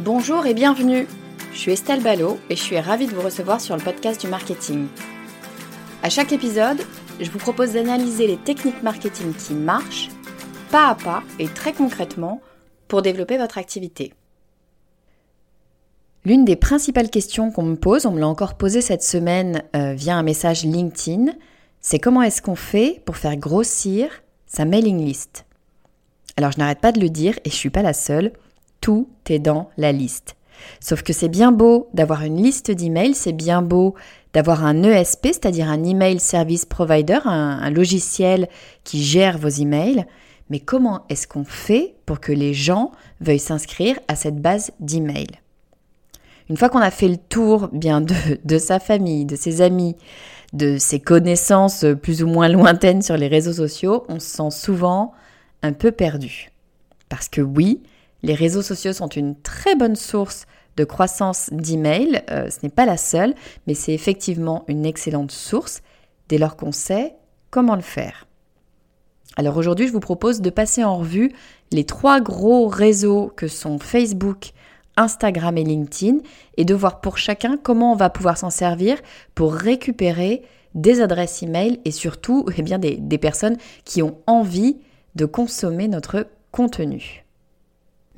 Bonjour et bienvenue. Je suis Estelle Ballot et je suis ravie de vous recevoir sur le podcast du marketing. À chaque épisode, je vous propose d'analyser les techniques marketing qui marchent, pas à pas et très concrètement, pour développer votre activité. L'une des principales questions qu'on me pose, on me l'a encore posée cette semaine euh, via un message LinkedIn, c'est comment est-ce qu'on fait pour faire grossir sa mailing list? Alors je n'arrête pas de le dire et je suis pas la seule tout est dans la liste. Sauf que c'est bien beau d'avoir une liste d'emails, c'est bien beau d'avoir un ESP, c'est-à-dire un email service provider, un, logiciel qui gère vos emails. Mais comment est-ce qu'on fait pour que les gens veuillent s'inscrire à cette base d'emails? Une fois qu'on a fait le tour bien de, de sa famille, de ses amis, de ses connaissances plus ou moins lointaines sur les réseaux sociaux, on se sent souvent un peu perdu. Parce que oui, les réseaux sociaux sont une très bonne source de croissance d'emails. Euh, ce n'est pas la seule, mais c'est effectivement une excellente source dès lors qu'on sait comment le faire. Alors aujourd'hui, je vous propose de passer en revue les trois gros réseaux que sont Facebook, Instagram et LinkedIn et de voir pour chacun comment on va pouvoir s'en servir pour récupérer des adresses email et surtout eh des personnes qui ont envie de consommer notre contenu.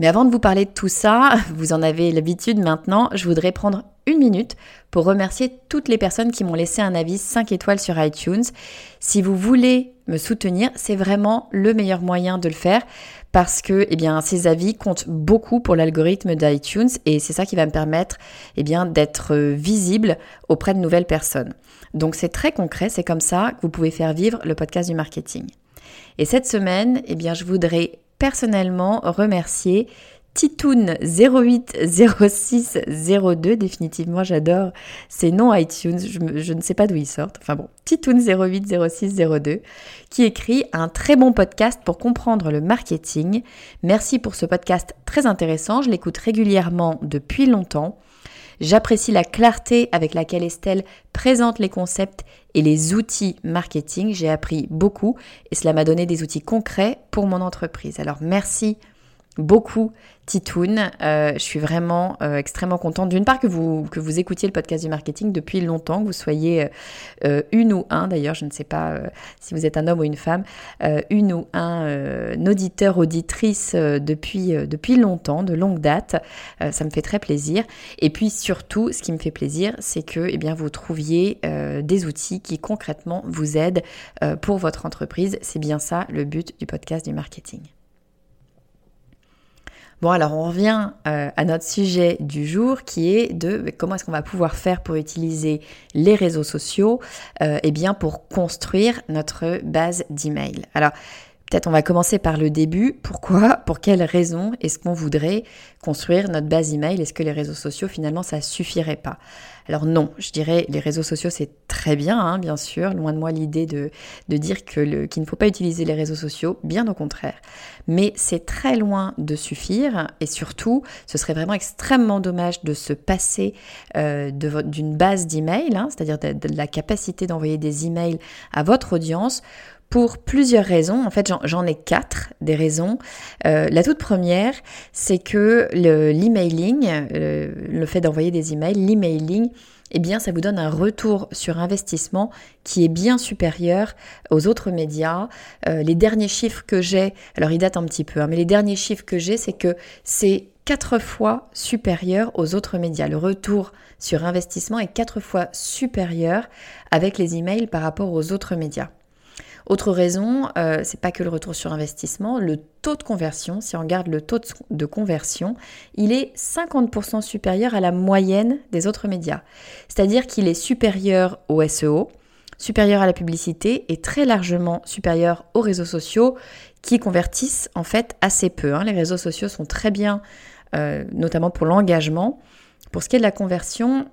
Mais avant de vous parler de tout ça, vous en avez l'habitude maintenant, je voudrais prendre une minute pour remercier toutes les personnes qui m'ont laissé un avis 5 étoiles sur iTunes. Si vous voulez me soutenir, c'est vraiment le meilleur moyen de le faire parce que eh ces avis comptent beaucoup pour l'algorithme d'iTunes et c'est ça qui va me permettre eh d'être visible auprès de nouvelles personnes. Donc c'est très concret, c'est comme ça que vous pouvez faire vivre le podcast du marketing. Et cette semaine, eh bien, je voudrais personnellement remercier Titoun 080602, définitivement j'adore ces noms iTunes, je, ne sais pas d'où ils sortent, enfin bon, Titoun 080602, qui écrit un très bon podcast pour comprendre le marketing. Merci pour ce podcast très intéressant, je l'écoute régulièrement depuis longtemps. J'apprécie la clarté avec laquelle Estelle présente les concepts et les outils marketing. J'ai appris beaucoup et cela m'a donné des outils concrets pour mon entreprise. Alors merci beaucoup Titoun. Euh, je suis vraiment euh, extrêmement contente d'une part que vous, écoutiez le podcast du marketing depuis longtemps, que vous soyez euh, une ou un, d'ailleurs je ne sais pas si vous êtes un homme ou une femme, une ou un auditeur, auditrice depuis, depuis longtemps, de longue date. ça me fait très plaisir. Et puis surtout, ce qui me fait plaisir, c'est que eh bien, vous trouviez des outils qui concrètement vous aident pour votre entreprise. C'est bien ça le but du podcast du marketing. Bon, alors on revient euh, à notre sujet du jour qui est de comment est-ce qu'on va pouvoir faire pour utiliser les réseaux sociaux euh, eh bien pour construire notre base d'email. Alors Peut-être on va commencer par le début. Pourquoi Pour quelles raisons est-ce qu'on voudrait construire notre base email? Est-ce que les réseaux sociaux finalement ça suffirait pas? Alors non, je dirais les réseaux sociaux c'est très bien, hein, bien sûr. Loin de moi l'idée de, dire qu'il ne faut pas utiliser les réseaux sociaux, bien au contraire. Mais c'est très loin de suffire et surtout ce serait vraiment extrêmement dommage de se passer euh, d'une base d'email, hein, c'est-à-dire de, de la capacité d'envoyer des emails à votre audience pour plusieurs raisons. En fait, j'en ai quatre des raisons. Euh, la toute première, c'est que l'emailing, le, le, fait d'envoyer des emails, l'emailing, eh bien, ça vous donne un retour sur investissement qui est bien supérieur aux autres médias. Euh, les derniers chiffres que j'ai, alors ils datent un petit peu, hein, mais les derniers chiffres que j'ai, c'est que c'est quatre fois supérieur aux autres médias. Le retour sur investissement est quatre fois supérieur avec les emails par rapport aux autres médias. Autre raison, euh, c'est pas que le retour sur investissement, le taux de conversion, si on regarde le taux de conversion, il est 50% supérieur à la moyenne des autres médias. C'est-à-dire qu'il est supérieur au SEO, supérieur à la publicité et très largement supérieur aux réseaux sociaux qui convertissent en fait assez peu. Hein. Les réseaux sociaux sont très bien, euh, notamment pour l'engagement. Pour ce qui est de la conversion,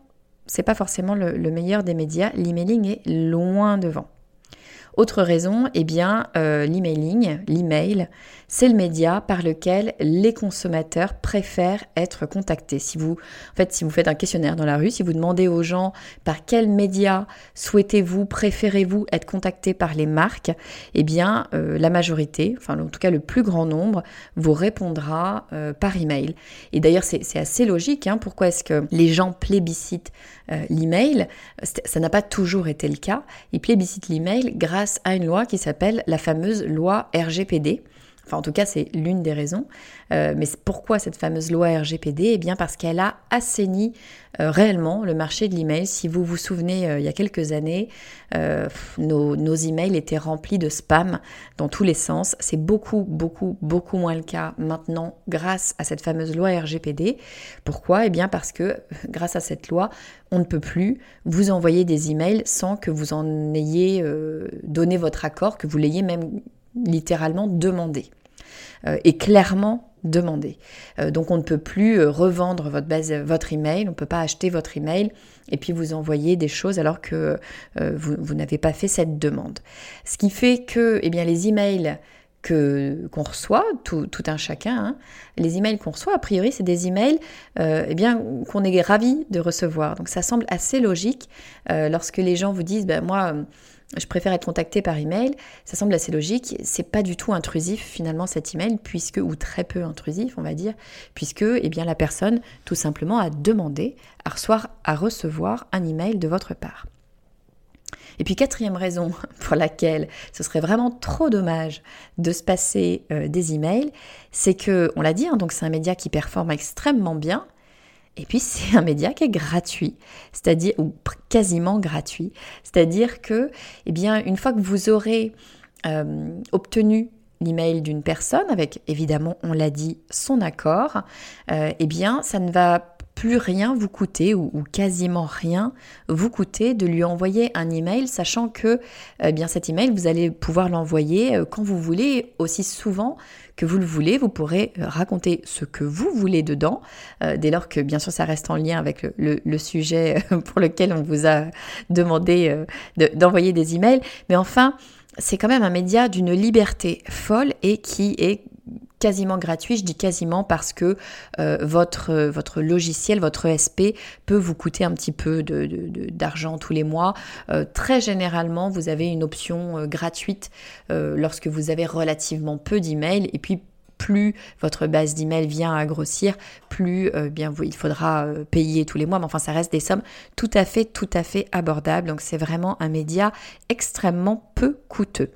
c'est pas forcément le, le meilleur des médias. L'emailing est loin devant. Autre raison, eh bien, euh, l'emailing, l'email, c'est le média par lequel les consommateurs préfèrent être contactés. Si vous, faites un questionnaire dans la rue, si vous demandez aux gens par quel média souhaitez-vous, préférez-vous être contacté par les marques, eh bien, euh, la majorité, enfin en tout cas le plus grand nombre, vous répondra euh, par email. Et d'ailleurs, c'est assez logique. Hein, pourquoi est-ce que les gens plébiscitent l'email? Ça n'a pas toujours été le cas. Ils plébiscitent l'email grâce à une loi qui s'appelle la fameuse loi RGPD. Enfin, en tout cas, c'est l'une des raisons. Euh, mais pourquoi cette fameuse loi RGPD Eh bien, parce qu'elle a assaini euh, réellement le marché de l'email. Si vous vous souvenez, euh, il y a quelques années, nos, nos, emails étaient remplis de spam dans tous les sens. C'est beaucoup, beaucoup, beaucoup moins le cas maintenant grâce à cette fameuse loi RGPD. Pourquoi? Eh bien, parce que grâce à cette loi, on ne peut plus vous envoyer des emails sans que vous en ayez donné votre accord, que vous l'ayez même littéralement demandé. Euh, et clairement demandé. Euh, donc on ne peut plus euh, revendre votre base, votre email, on ne peut pas acheter votre email et puis vous envoyer des choses alors que vous, n'avez pas fait cette demande. Ce qui fait que eh bien, les emails qu'on reçoit, tout, un chacun, hein, les emails qu'on reçoit, a priori, c'est des emails eh qu'on est ravi de recevoir. Donc ça semble assez logique lorsque les gens vous disent, ben, moi, je préfère être contacté par email. Ça semble assez logique. C'est pas du tout intrusif finalement cet email, puisque ou très peu intrusif, on va dire, puisque eh bien la personne tout simplement a demandé à recevoir, à recevoir un email de votre part. Et puis quatrième raison pour laquelle ce serait vraiment trop dommage de se passer euh, des emails, c'est que, on l'a dit, hein, donc c'est un média qui performe extrêmement bien, et puis c'est un média qui est gratuit, c'est-à-dire ou quasiment gratuit, c'est-à-dire que, eh bien, une fois que vous aurez euh, obtenu l'email d'une personne avec évidemment, on l'a dit, son accord, euh, eh bien, ça ne va plus rien vous coûter ou, quasiment rien vous coûter de lui envoyer un email, sachant que eh bien cet email vous allez pouvoir l'envoyer euh, quand vous voulez, aussi souvent que vous le voulez. Vous pourrez euh, raconter ce que vous voulez dedans, euh, dès lors que bien sûr ça reste en lien avec le, sujet pour lequel on vous a demandé d'envoyer des emails. Mais enfin, c'est quand même un média d'une liberté folle et qui est quasiment gratuit. Je dis quasiment parce que euh, votre, votre logiciel, votre ESP peut vous coûter un petit peu d'argent tous les mois. Euh, très généralement, vous avez une option euh, gratuite lorsque vous avez relativement peu d'emails et puis plus votre base d'emails vient à grossir, plus bien il faudra payer tous les mois. Mais enfin, ça reste des sommes tout à fait, tout à fait abordables. Donc, c'est vraiment un média extrêmement peu coûteux.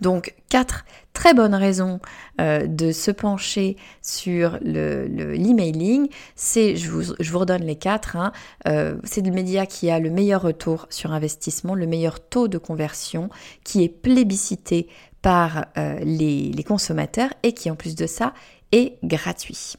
Donc quatre très bonnes raisons euh, de se pencher sur l'emailing. Le, c'est, je vous, je redonne les quatre, hein, euh, c'est le média qui a le meilleur retour sur investissement, le meilleur taux de conversion, qui est plébiscité par euh, les consommateurs et qui en plus de ça est gratuit.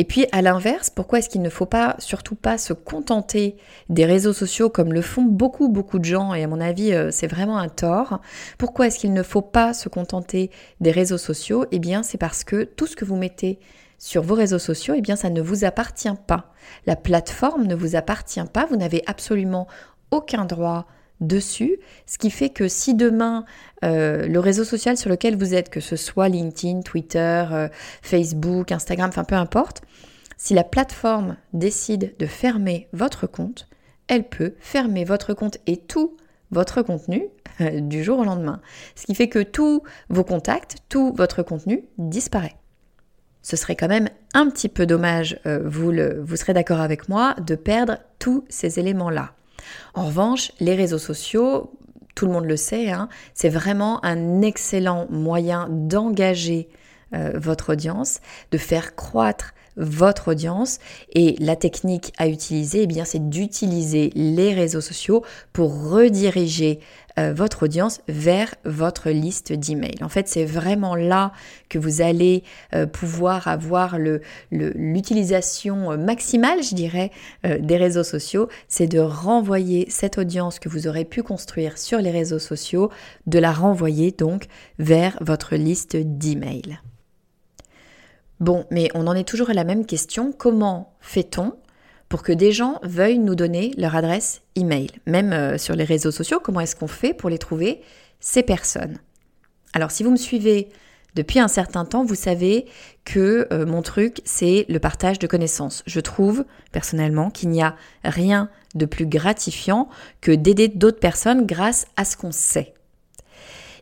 Et puis à l'inverse, pourquoi est-ce qu'il ne faut pas, surtout pas, se contenter des réseaux sociaux comme le font beaucoup, beaucoup de gens, et à mon avis, euh, c'est vraiment un tort. Pourquoi est-ce qu'il ne faut pas se contenter des réseaux sociaux? Eh bien, c'est parce que tout ce que vous mettez sur vos réseaux sociaux, eh bien, ça ne vous appartient pas. La plateforme ne vous appartient pas, vous n'avez absolument aucun droit dessus, ce qui fait que si demain euh, le réseau social sur lequel vous êtes, que ce soit LinkedIn, Twitter, euh, Facebook, Instagram, enfin peu importe, si la plateforme décide de fermer votre compte, elle peut fermer votre compte et tous votre contenu du jour au lendemain. Ce qui fait que tous vos contacts, tout votre contenu disparaît. Ce serait quand même un petit peu dommage, euh, vous, le, vous serez d'accord avec moi, de perdre tous ces éléments-là. En revanche, les réseaux sociaux, tout le monde le sait, hein, c'est vraiment un excellent moyen d'engager euh, votre audience, de faire croître votre audience. Et la technique à utiliser, eh c'est d'utiliser les réseaux sociaux pour rediriger euh, votre audience vers votre liste d'emails. En fait, c'est vraiment là que vous allez euh, pouvoir avoir l'utilisation maximale, je dirais, des réseaux sociaux. C'est de renvoyer cette audience que vous aurez pu construire sur les réseaux sociaux, de la renvoyer donc vers votre liste d'emails. Bon, mais on en est toujours à la même question. Comment fait-on pour que des gens veuillent nous donner leur adresse email Même euh, sur les réseaux sociaux, comment est-ce qu'on fait pour les trouver Ces personnes? Alors, si vous me suivez depuis un certain temps, vous savez que euh, mon truc, c'est le partage de connaissances. Je trouve personnellement qu'il n'y a rien de plus gratifiant que d'aider d'autres personnes grâce à ce qu'on sait.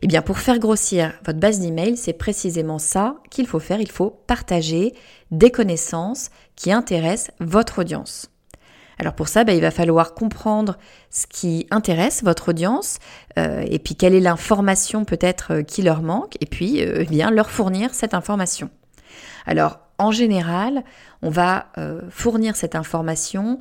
Eh bien, pour faire grossir votre base d'email, c'est précisément ça qu'il faut faire. Il faut partager des connaissances qui intéressent votre audience. Alors pour ça, bah, il va falloir comprendre ce qui intéresse votre audience euh, et puis quelle est l'information peut-être euh, qui leur manque et puis euh, eh leur fournir cette information. Alors en général, on va fournir cette information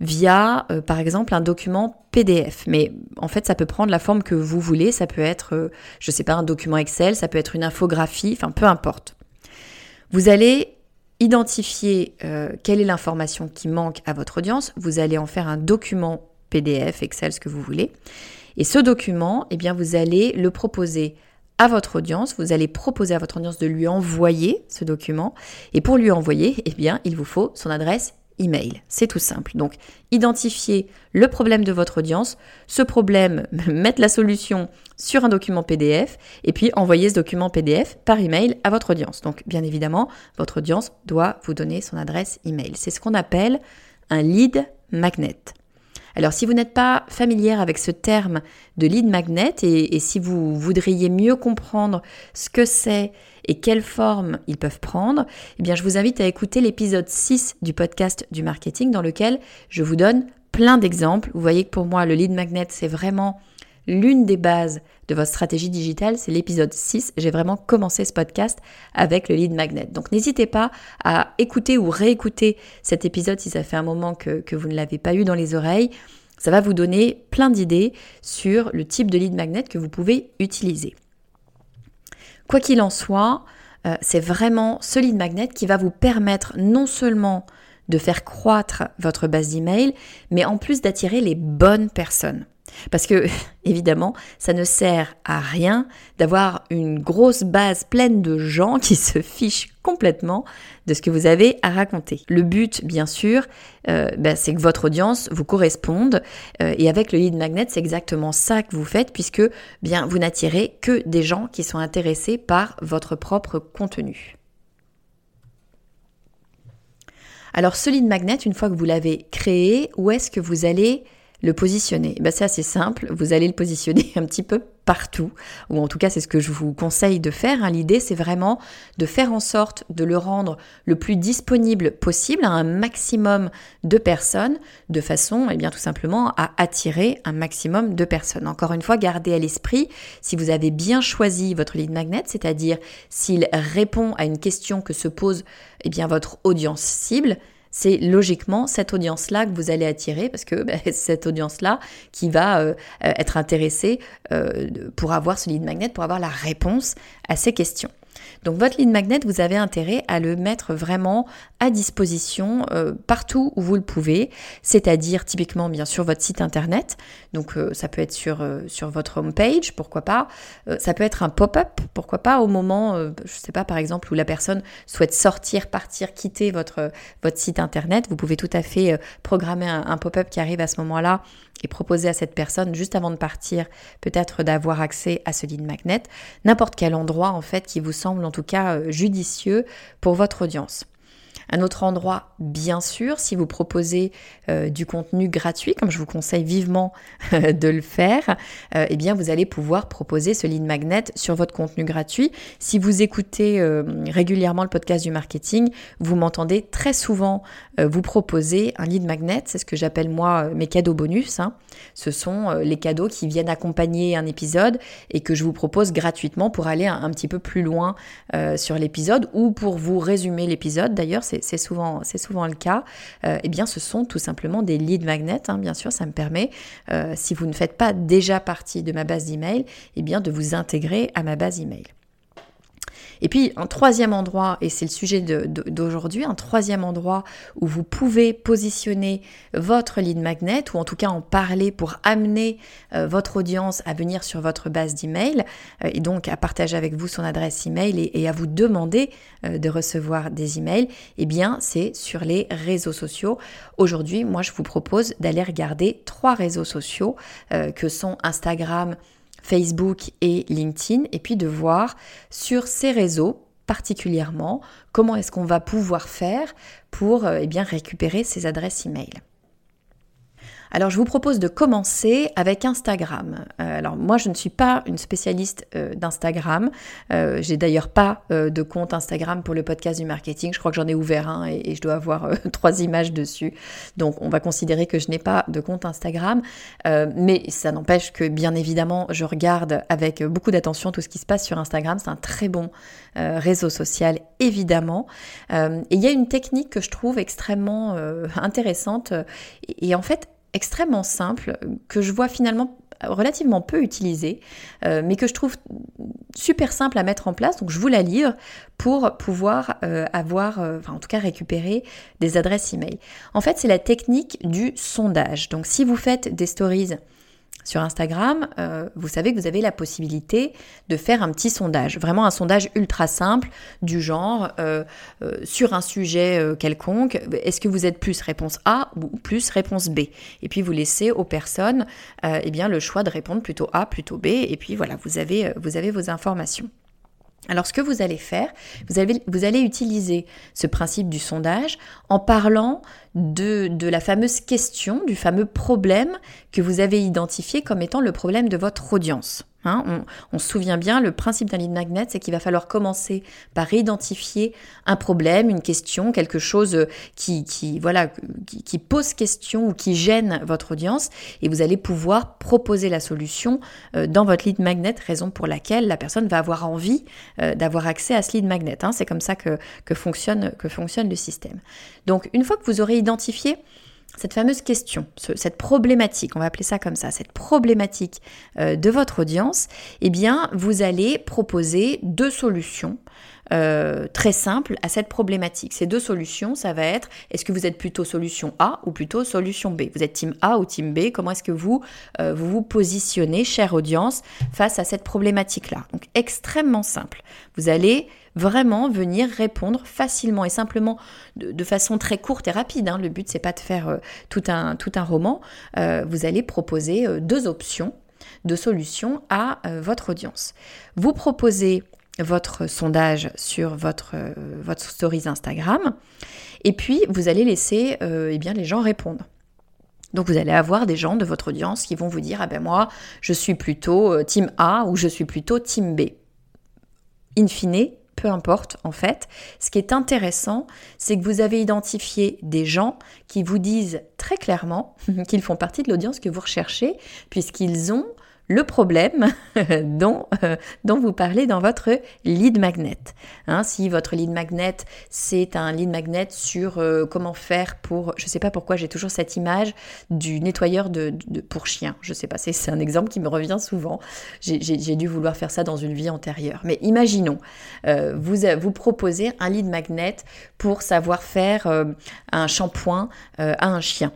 via, euh, par exemple, un document PDF. Mais en fait, ça peut prendre la forme que vous voulez. Ça peut être, euh, je ne sais pas, un document Excel, ça peut être une infographie, enfin, peu importe. Vous allez identifier euh, quelle est l'information qui manque à votre audience. Vous allez en faire un document PDF, Excel, ce que vous voulez. Et ce document, eh bien, vous allez le proposer à votre audience, vous allez proposer à votre audience de lui envoyer ce document. Et pour lui envoyer, eh bien, il vous faut son adresse email. C'est tout simple. Donc, identifier le problème de votre audience, ce problème, mettre la solution sur un document PDF et puis envoyer ce document PDF par email à votre audience. Donc, bien évidemment, votre audience doit vous donner son adresse email. C'est ce qu'on appelle un lead magnet. Alors si vous n'êtes pas familière avec ce terme de lead magnet et, si vous voudriez mieux comprendre ce que c'est et quelle forme ils peuvent prendre, eh bien je vous invite à écouter l'épisode 6 du podcast du marketing dans lequel je vous donne plein d'exemples. Vous voyez que pour moi le lead magnet c'est vraiment l'une des bases de votre stratégie digitale, c'est l'épisode 6. J'ai vraiment commencé ce podcast avec le lead magnet. Donc n'hésitez pas à écouter ou réécouter cet épisode si ça fait un moment que, que vous ne l'avez pas eu dans les oreilles. Ça va vous donner plein d'idées sur le type de lead magnet que vous pouvez utiliser. Quoi qu'il en soit, euh, c'est vraiment ce lead magnet qui va vous permettre non seulement de faire croître votre base d'email, mais en plus d'attirer les bonnes personnes. Parce que, évidemment, ça ne sert à rien d'avoir une grosse base pleine de gens qui se fichent complètement de ce que vous avez à raconter. Le but, bien sûr, euh, ben, c'est que votre audience vous corresponde. Euh, et avec le lead magnet, c'est exactement ça que vous faites, puisque bien, vous n'attirez que des gens qui sont intéressés par votre propre contenu. Alors, ce lead magnet, une fois que vous l'avez créé, où est-ce que vous allez le positionner ben C'est assez simple, vous allez le positionner un petit peu partout, ou en tout cas c'est ce que je vous conseille de faire. Hein. L'idée c'est vraiment de faire en sorte de le rendre le plus disponible possible à un maximum de personnes, de façon eh bien tout simplement à attirer un maximum de personnes. Encore une fois, gardez à l'esprit si vous avez bien choisi votre lead magnet, c'est-à-dire s'il répond à une question que se pose eh bien votre audience cible, c'est logiquement cette audience-là que vous allez attirer parce que ben, cette audience-là qui va euh, euh, être intéressée euh, pour avoir ce lead magnet, pour avoir la réponse à ces questions. Donc votre lead magnet, vous avez intérêt à le mettre vraiment à disposition euh, partout où vous le pouvez, c'est-à-dire typiquement bien sûr votre site internet. Donc euh, ça peut être sur, euh, sur votre homepage, pourquoi pas. ça peut être un pop-up, pourquoi pas au moment, je ne sais pas par exemple, où la personne souhaite sortir, partir, quitter votre, votre site internet. Vous pouvez tout à fait programmer un pop-up qui arrive à ce moment-là et proposer à cette personne juste avant de partir peut-être d'avoir accès à ce lead magnet, n'importe quel endroit en fait qui vous semble en tout cas euh, judicieux pour votre audience. Un autre endroit, bien sûr, si vous proposez euh, du contenu gratuit, comme je vous conseille vivement de le faire, euh, eh bien vous allez pouvoir proposer ce lead magnet sur votre contenu gratuit. Si vous écoutez euh, régulièrement le podcast du marketing, vous m'entendez très souvent vous proposer un lead magnet. C'est ce que j'appelle moi mes cadeaux bonus. Hein. Ce sont les cadeaux qui viennent accompagner un épisode et que je vous propose gratuitement pour aller un, petit peu plus loin sur l'épisode ou pour vous résumer l'épisode. D'ailleurs, souvent, souvent le cas. eh bien, ce sont tout simplement des lead magnets. Hein, bien sûr, ça me permet, euh, si vous ne faites pas déjà partie de ma base d'email, eh bien de vous intégrer à ma base email. Et puis un troisième endroit, et c'est le sujet d'aujourd'hui, un troisième endroit où vous pouvez positionner votre lead magnet, ou en tout cas en parler pour amener euh, votre audience à venir sur votre base d'email, euh, et donc à partager avec vous son adresse email et, et à vous demander euh, de recevoir des emails, eh bien c'est sur les réseaux sociaux. Aujourd'hui, moi je vous propose d'aller regarder trois réseaux sociaux que sont Instagram, Facebook et LinkedIn, et puis de voir sur ces réseaux particulièrement comment est-ce qu'on va pouvoir faire pour euh, eh récupérer ces adresses email. Alors je vous propose de commencer avec Instagram. Euh, alors moi je ne suis pas une spécialiste euh, d'Instagram. Euh, j'ai d'ailleurs pas de compte Instagram pour le podcast du marketing. Je crois que j'en ai ouvert un et, je dois avoir trois images dessus. Donc on va considérer que je n'ai pas de compte Instagram. mais ça n'empêche que bien évidemment je regarde avec beaucoup d'attention tout ce qui se passe sur Instagram. C'est un très bon réseau social évidemment. et il y a une technique que je trouve extrêmement intéressante. et en fait extrêmement simple que je vois finalement relativement peu utilisé, euh, mais que je trouve super simple à mettre en place. Donc je vous la livre pour pouvoir euh, avoir, euh, enfin en tout cas récupérer des adresses email. En fait, c'est la technique du sondage. Donc si vous faites des stories sur Instagram, euh, vous savez que vous avez la possibilité de faire un petit sondage, vraiment un sondage ultra simple du genre euh, euh, sur un sujet quelconque, est-ce que vous êtes plus réponse A ou plus réponse B? Et puis vous laissez aux personnes eh bien, le choix de répondre plutôt A, plutôt B, et puis voilà, vous avez, vous avez vos informations. Alors ce que vous allez faire, vous, allez utiliser ce principe du sondage en parlant de, la fameuse question, du fameux problème que vous avez identifié comme étant le problème de votre audience. Hein, on, se souvient bien, le principe d'un lead magnet, c'est qu'il va falloir commencer par identifier un problème, une question, quelque chose qui, voilà, qui, pose question ou qui gêne votre audience, et vous allez pouvoir proposer la solution euh, dans votre lead magnet, raison pour laquelle la personne va avoir envie euh, d'avoir accès à ce lead magnet. Hein. c'est comme ça que, fonctionne, que fonctionne le système. Donc, une fois que vous aurez identifié cette fameuse question, cette problématique, on va appeler ça comme ça, cette problématique euh, de votre audience, eh bien, vous allez proposer deux solutions euh, très simples à cette problématique. Ces deux solutions, ça va être est-ce que vous êtes plutôt solution A ou plutôt solution B? Vous êtes team A ou team B? Comment est-ce que vous, euh, vous vous positionnez, chère audience, face à cette problématique-là? Donc extrêmement simple. Vous allez vraiment venir répondre facilement et simplement de, façon très courte et rapide. Hein. Le but, c'est pas de faire euh, tout, un, tout un roman. Euh, vous allez proposer euh, deux options de solutions à votre audience. Vous proposez votre sondage sur votre, votre Instagram et puis vous allez laisser eh bien, les gens répondre. Donc vous allez avoir des gens de votre audience qui vont vous dire ah ben moi je suis plutôt team A ou je suis plutôt team B. In fine, peu importe en fait. Ce qui est intéressant, c'est que vous avez identifié des gens qui vous disent très clairement qu'ils font partie de l'audience que vous recherchez, puisqu'ils ont le problème dont, euh, dont vous parlez dans votre lead magnet. Hein, si votre lead magnet, c'est un lead magnet sur euh, comment faire pour, je ne sais pas pourquoi j'ai toujours cette image du nettoyeur de, pour chien. Je ne sais pas, c'est un exemple qui me revient souvent. J'ai dû vouloir faire ça dans une vie antérieure. Mais imaginons, euh, vous, vous proposez un lead magnet pour savoir faire un shampoing à un chien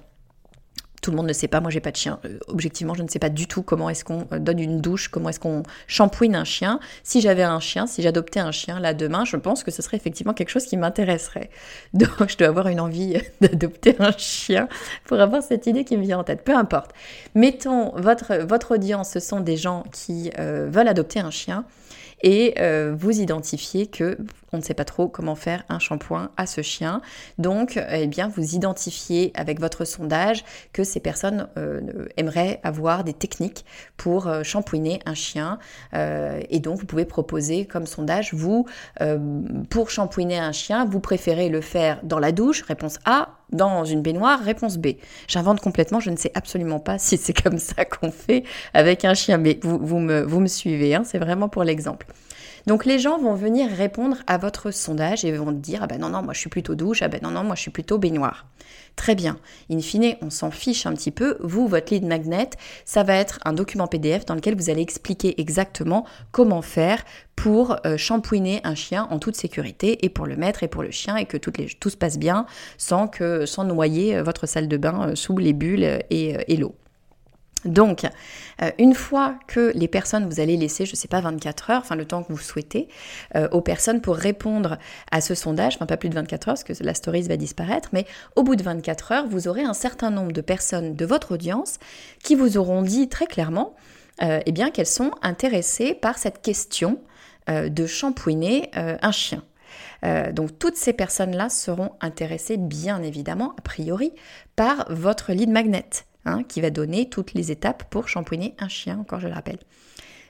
tout le monde ne sait pas, moi j'ai pas de chien. Euh, objectivement, je ne sais pas du tout comment est-ce qu'on euh, donne une douche, comment est-ce qu'on shampouine un chien. Si j'avais un chien, si j'adoptais un chien là demain, je pense que ce serait effectivement quelque chose qui m'intéresserait. Donc je dois avoir une envie d'adopter un chien pour avoir cette idée qui me vient en tête. Peu importe. Mettons votre, votre audience, ce sont des gens qui euh, veulent adopter un chien et euh, vous identifiez que on ne sait pas trop comment faire un shampoing à ce chien. Donc, eh bien, vous identifiez avec votre sondage que ces personnes euh, aimeraient avoir des techniques pour euh, un chien. et donc, vous pouvez proposer comme sondage, vous, pour shampouiner un chien, vous préférez le faire dans la douche, réponse A, dans une baignoire Réponse B. J'invente complètement, je ne sais absolument pas si c'est comme ça qu'on fait avec un chien, mais vous, vous, me, vous me suivez, hein, c'est vraiment pour l'exemple. Donc les gens vont venir répondre à votre sondage et vont dire ah ben non non moi je suis plutôt douche, ah ben non non moi je suis plutôt baignoire. Très bien. In fine, on s'en fiche un petit peu. Vous, votre lead magnet, ça va être un document PDF dans lequel vous allez expliquer exactement comment faire pour euh, un chien en toute sécurité et pour le maître et pour le chien et que tout se passe bien sans, que, sans noyer euh, votre salle de bain euh, sous les bulles et l'eau. Donc, euh, une fois que les personnes, vous allez laisser, je ne sais pas, 24 heures, enfin le temps que vous souhaitez, euh, aux personnes pour répondre à ce sondage, enfin pas plus de 24 heures, parce que la stories va disparaître, mais au bout de 24 heures, vous aurez un certain nombre de personnes de votre audience qui vous auront dit très clairement euh, eh bien, qu'elles sont intéressées par cette question de shampouiner un chien. donc toutes ces personnes-là seront intéressées bien évidemment, a priori, par votre lead magnet. Hein, qui va donner toutes les étapes pour shampouiner un chien, encore je le rappelle.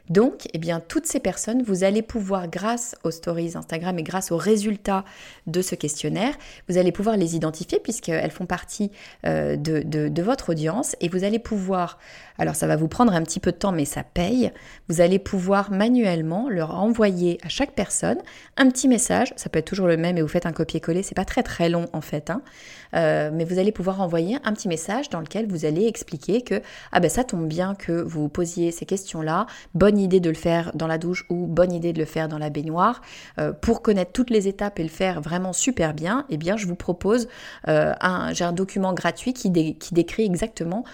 Donc, eh bien, toutes ces personnes, vous allez pouvoir, grâce aux stories Instagram et grâce aux résultats de ce questionnaire, vous allez pouvoir les identifier puisqu'elles font partie euh, de, votre audience et vous allez pouvoir, alors ça va vous prendre un petit peu de temps mais ça paye, vous allez pouvoir manuellement leur envoyer à chaque personne un petit message, ça peut être toujours le même et vous faites un copier-coller, c'est pas très très long en fait, hein. euh, mais vous allez pouvoir envoyer un petit message dans lequel vous allez expliquer que ah ben ça tombe bien que vous posiez ces questions-là, bonne idée de le faire dans la douche ou bonne idée de le faire dans la baignoire. Euh, pour connaître toutes les étapes et le faire vraiment super bien, eh bien je vous propose euh, un, j'ai un document gratuit qui, décrit exactement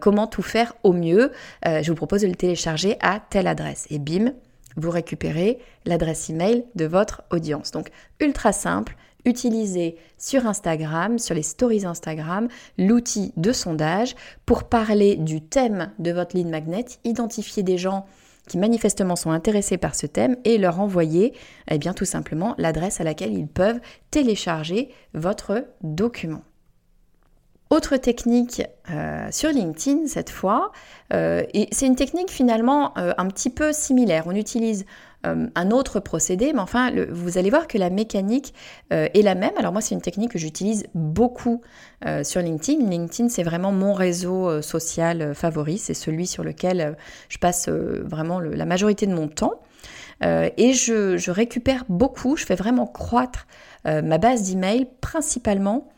comment tout faire au mieux. je vous propose de le télécharger à telle adresse et bim, vous récupérez l'adresse email de votre audience. Donc ultra simple, utilisez sur Instagram, sur les stories Instagram, l'outil de sondage pour parler du thème de votre lead magnet, identifier des gens qui manifestement sont intéressés par ce thème et leur envoyer eh bien tout simplement l'adresse à laquelle ils peuvent télécharger votre document. Autre technique euh, sur LinkedIn cette fois, euh, et c'est une technique finalement euh, un petit peu similaire. On utilise un autre procédé, mais enfin, vous allez voir que la mécanique est la même. Alors moi, c'est une technique que j'utilise beaucoup sur LinkedIn. LinkedIn, c'est vraiment mon réseau social favori, c'est celui sur lequel je passe vraiment la majorité de mon temps. et je, récupère beaucoup, je fais vraiment croître ma base d'email principalement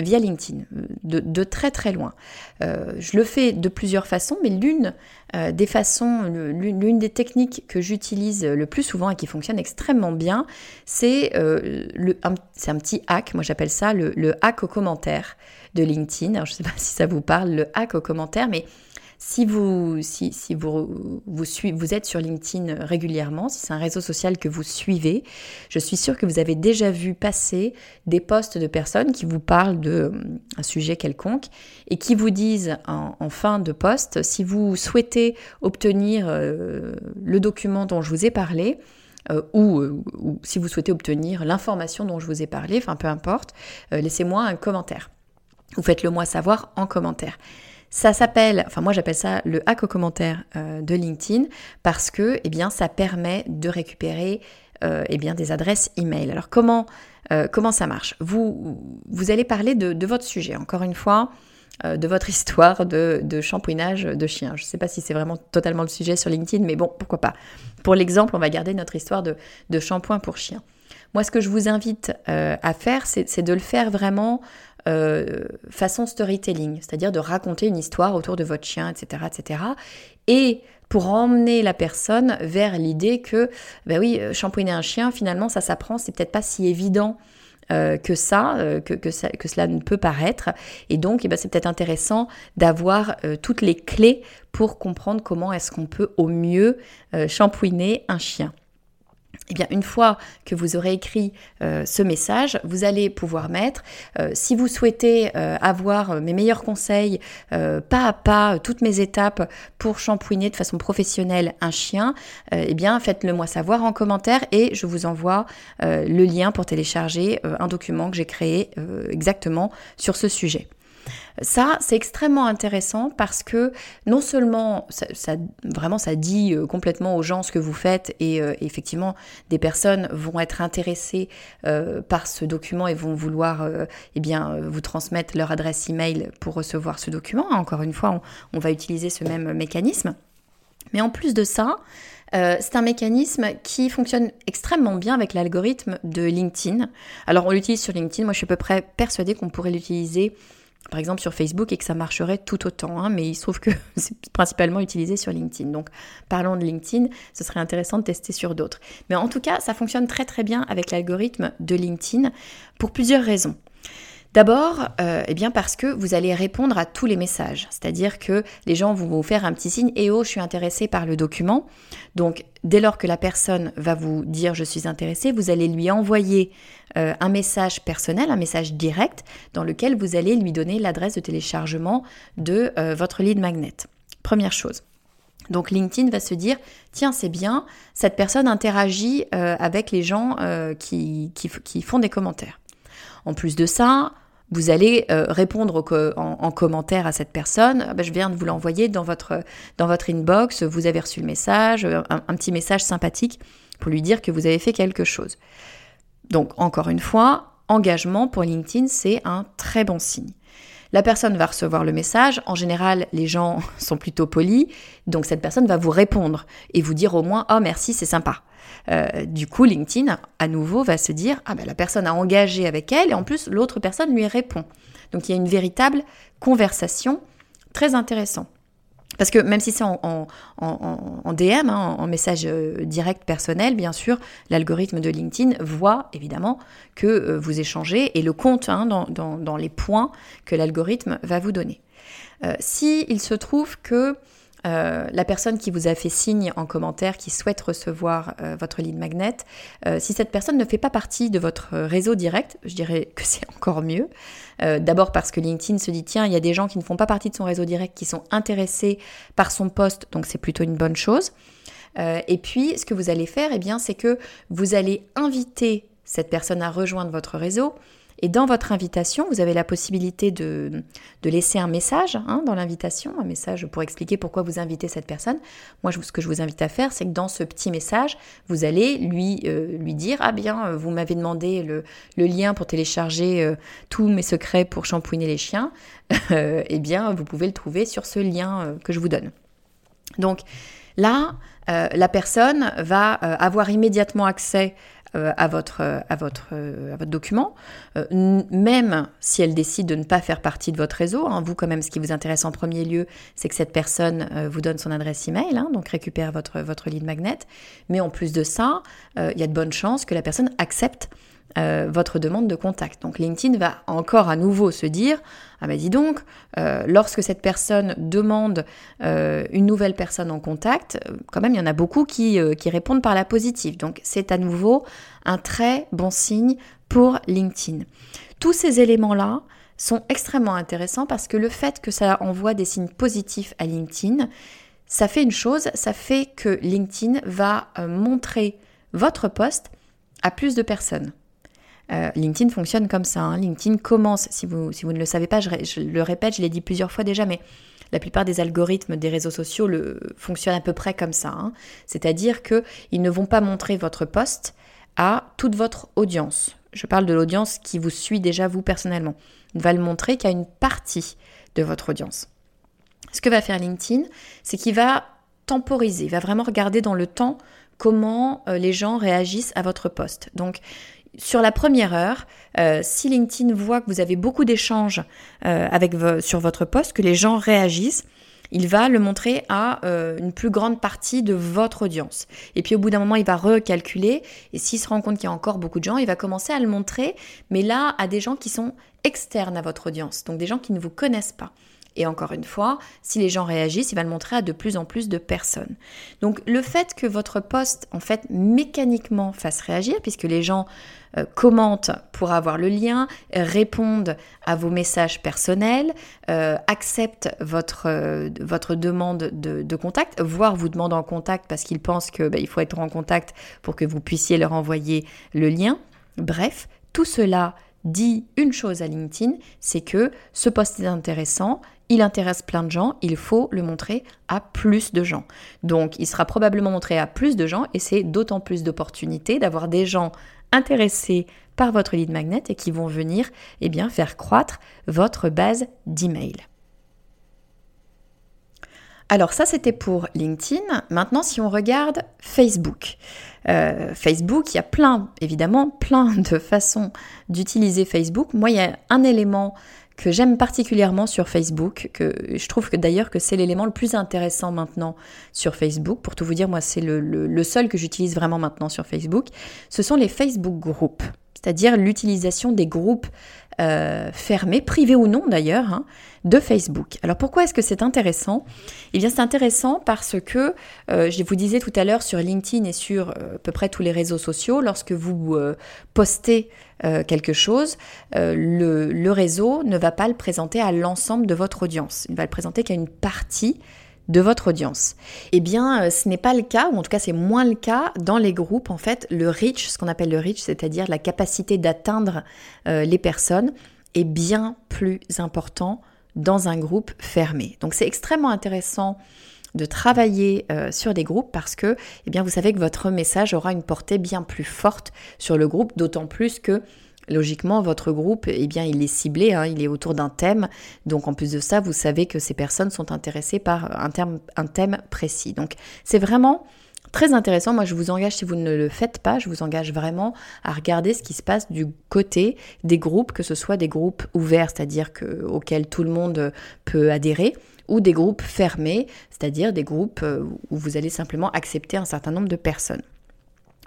via LinkedIn, de, très très loin. Euh, je le fais de plusieurs façons, mais l'une euh, des façons, l'une des techniques que j'utilise le plus souvent et qui fonctionne extrêmement bien, c'est euh, un, petit hack, moi j'appelle ça le, hack au commentaire de LinkedIn. Alors je ne sais pas si ça vous parle, le hack au commentaire, mais si vous, si, si vous, vous, vous êtes sur LinkedIn régulièrement, si c'est un réseau social que vous suivez, je suis sûre que vous avez déjà vu passer des posts de personnes qui vous parlent d'un euh, sujet quelconque et qui vous disent en, fin de post, si vous souhaitez obtenir euh, le document dont je vous ai parlé, euh, ou, ou, si vous souhaitez obtenir l'information dont je vous ai parlé, enfin peu importe, laissez-moi un commentaire. Vous faites le moi savoir en commentaire. Ça s'appelle, enfin moi j'appelle ça le hack au commentaire euh, de LinkedIn parce que eh bien, ça permet de récupérer euh, eh bien, des adresses email. Alors comment, euh, comment ça marche? Vous, vous allez parler de, votre sujet, encore une fois, de votre histoire de, de shampouinage de chien. Je ne sais pas si c'est vraiment totalement le sujet sur LinkedIn, mais bon, pourquoi pas. Pour l'exemple, on va garder notre histoire de, de shampoing pour chien. Moi, ce que je vous invite à faire, c'est de le faire vraiment euh, façon storytelling, c'est-à-dire de raconter une histoire autour de votre chien, etc., etc. Et pour emmener la personne vers l'idée que, ben oui, euh, shampouiner un chien, finalement, ça s'apprend, c'est peut-être pas si évident euh, que ça, que, que, ça, que cela ne peut paraître. Et donc, eh ben, c'est peut-être intéressant d'avoir toutes les clés pour comprendre comment est-ce qu'on peut au mieux shampouiner un chien. Eh bien, une fois que vous aurez écrit euh, ce message, vous allez pouvoir mettre, euh, si vous souhaitez euh, avoir mes meilleurs conseils, pas à pas, toutes mes étapes pour shampouiner de façon professionnelle un chien, eh bien, faites-le moi savoir en commentaire et je vous envoie le lien pour télécharger un document que j'ai créé exactement sur ce sujet. Ça, c'est extrêmement intéressant parce que non seulement vraiment ça dit euh, complètement aux gens ce que vous faites et euh, effectivement des personnes vont être intéressées euh, par ce document et vont vouloir eh bien vous transmettre leur adresse email pour recevoir ce document. Encore une fois, on, va utiliser ce même mécanisme. Mais en plus de ça, c'est un mécanisme qui fonctionne extrêmement bien avec l'algorithme de LinkedIn. Alors on l'utilise sur LinkedIn, moi je suis à peu près persuadée qu'on pourrait l'utiliser par exemple sur Facebook et que ça marcherait tout autant. Hein, mais il se trouve que c'est principalement utilisé sur LinkedIn. Donc parlons de LinkedIn, ce serait intéressant de tester sur d'autres. Mais en tout cas, ça fonctionne très très bien avec l'algorithme de LinkedIn pour plusieurs raisons. D'abord, euh, eh bien parce que vous allez répondre à tous les messages, c'est-à-dire que les gens vont vous faire un petit signe et oh, je suis intéressé par le document. Donc, dès lors que la personne va vous dire je suis intéressé, vous allez lui envoyer euh, un message personnel, un message direct, dans lequel vous allez lui donner l'adresse de téléchargement de euh, votre lead magnet. Première chose. Donc LinkedIn va se dire, tiens, c'est bien, cette personne interagit avec les gens qui, qui font des commentaires. En plus de ça, vous allez euh, répondre en, commentaire à cette personne. Ah ben, je viens de vous l'envoyer dans votre, inbox. Vous avez reçu le message, un, un, petit message sympathique pour lui dire que vous avez fait quelque chose. Donc, encore une fois, engagement pour LinkedIn, c'est un très bon signe. La personne va recevoir le message. En général, les gens sont plutôt polis. Donc, cette personne va vous répondre et vous dire au moins Oh, merci, c'est sympa. Euh, du coup, LinkedIn, à nouveau, va se dire Ah ben la personne a engagé avec elle et en plus, l'autre personne lui répond. Donc, il y a une véritable conversation très intéressante. Parce que même si c'est en, DM, hein, en message euh, direct personnel, bien sûr, l'algorithme de LinkedIn voit évidemment que euh, vous échangez et le compte hein, dans, les points que l'algorithme va vous donner. Euh, si il se trouve que euh, la personne qui vous a fait signe en commentaire qui souhaite recevoir euh, votre lead magnet, euh, si cette personne ne fait pas partie de votre réseau direct, je dirais que c'est encore mieux. D'abord parce que LinkedIn se dit tiens, il y a des gens qui ne font pas partie de son réseau direct qui sont intéressés par son poste, donc c'est plutôt une bonne chose. et puis, ce que vous allez faire, eh bien, c'est que vous allez inviter cette personne à rejoindre votre réseau et dans votre invitation, vous avez la possibilité de, laisser un message hein, dans l'invitation, un message pour expliquer pourquoi vous invitez cette personne. Moi, ce que je vous invite à faire, c'est que dans ce petit message, vous allez lui, euh, lui dire, ah bien, euh, vous m'avez demandé le, lien pour télécharger euh, tous mes secrets pour shampouiner les chiens. eh bien, vous pouvez le trouver sur ce lien que je vous donne. Donc là, la personne va avoir immédiatement accès à, votre, à, votre, euh, à votre document, euh, même si elle décide de ne pas faire partie de votre réseau. Hein, vous, quand même, ce qui vous intéresse en premier lieu, c'est que cette personne vous donne son adresse email, hein, donc récupère votre, votre lead magnet. Mais en plus de ça, il y a de bonnes chances que la personne accepte euh, votre demande de contact. Donc LinkedIn va encore à nouveau se dire, ah ben dis donc, euh, lorsque cette personne demande euh, une nouvelle personne en contact, quand même il y en a beaucoup qui, qui répondent par la positive. Donc c'est à nouveau un très bon signe pour LinkedIn. Tous ces éléments-là sont extrêmement intéressants parce que le fait que ça envoie des signes positifs à LinkedIn, ça fait une chose, ça fait que LinkedIn va montrer votre poste à plus de personnes. Euh, LinkedIn fonctionne comme ça. Hein. LinkedIn commence, si vous, ne le savez pas, je, le répète, je l'ai dit plusieurs fois déjà, mais la plupart des algorithmes des réseaux sociaux fonctionnent à peu près comme ça. Hein. C'est-à-dire qu'ils ne vont pas montrer votre poste à toute votre audience. Je parle de l'audience qui vous suit déjà vous personnellement. Il va le montrer qu'à une partie de votre audience. Ce que va faire LinkedIn, c'est qu'il va temporiser, il va vraiment regarder dans le temps comment euh, les gens réagissent à votre poste. Donc, sur la première heure, euh, si LinkedIn voit que vous avez beaucoup d'échanges euh, sur votre poste, que les gens réagissent, il va le montrer à euh, une plus grande partie de votre audience. Et puis au bout d'un moment, il va recalculer, et s'il se rend compte qu'il y a encore beaucoup de gens, il va commencer à le montrer, mais là, à des gens qui sont externes à votre audience, donc des gens qui ne vous connaissent pas. Et encore une fois, si les gens réagissent, il va le montrer à de plus en plus de personnes. Donc le fait que votre poste, en fait, mécaniquement fasse réagir, puisque les gens euh, commentent pour avoir le lien, répondent à vos messages personnels, euh, acceptent votre, euh, demande de, contact, voire vous demandent en contact parce qu'ils pensent qu'il bah, faut être en contact pour que vous puissiez leur envoyer le lien. Bref, tout cela dit une chose à LinkedIn, c'est que ce poste est intéressant, il intéresse plein de gens, il faut le montrer à plus de gens. Donc il sera probablement montré à plus de gens et c'est d'autant plus d'opportunités d'avoir des gens intéressés par votre lead magnet et qui vont venir eh bien, faire croître votre base d'email. Alors ça c'était pour LinkedIn. Maintenant si on regarde Facebook. Euh, Facebook, il y a plein, évidemment, plein de façons d'utiliser Facebook. Moi, il y a un élément que j'aime particulièrement sur Facebook, que je trouve que d'ailleurs que c'est l'élément le plus intéressant maintenant sur Facebook. Pour tout vous dire, moi c'est le, seul que j'utilise vraiment maintenant sur Facebook. Ce sont les Facebook Groups, c'est-à-dire l'utilisation des groupes euh, fermés, privés ou non d'ailleurs, hein, de Facebook. Alors pourquoi est-ce que c'est intéressant? Eh bien c'est intéressant parce que, euh, je vous disais tout à l'heure sur LinkedIn et sur euh, à peu près tous les réseaux sociaux, lorsque vous postez quelque chose, le, le réseau ne va pas le présenter à l'ensemble de votre audience. Il va le présenter qu'à une partie de votre audience. Eh bien, euh, ce n'est pas le cas, ou en tout cas c'est moins le cas dans les groupes. En fait, le reach, ce qu'on appelle le reach, c'est-à-dire la capacité d'atteindre euh, les personnes, est bien plus important dans un groupe fermé. Donc c'est extrêmement intéressant de travailler euh, sur des groupes parce que eh bien, vous savez que votre message aura une portée bien plus forte sur le groupe, d'autant plus que logiquement, votre groupe, eh bien, il est ciblé, hein, il est autour d'un thème. Donc, en plus de ça, vous savez que ces personnes sont intéressées par un, thème précis. Donc, c'est vraiment très intéressant. Moi, je vous engage, si vous ne le faites pas, je vous engage vraiment à regarder ce qui se passe du côté des groupes, que ce soit des groupes ouverts, c'est-à-dire que, auxquels tout le monde peut adhérer, ou des groupes fermés, c'est-à-dire des groupes euh, où vous allez simplement accepter un certain nombre de personnes.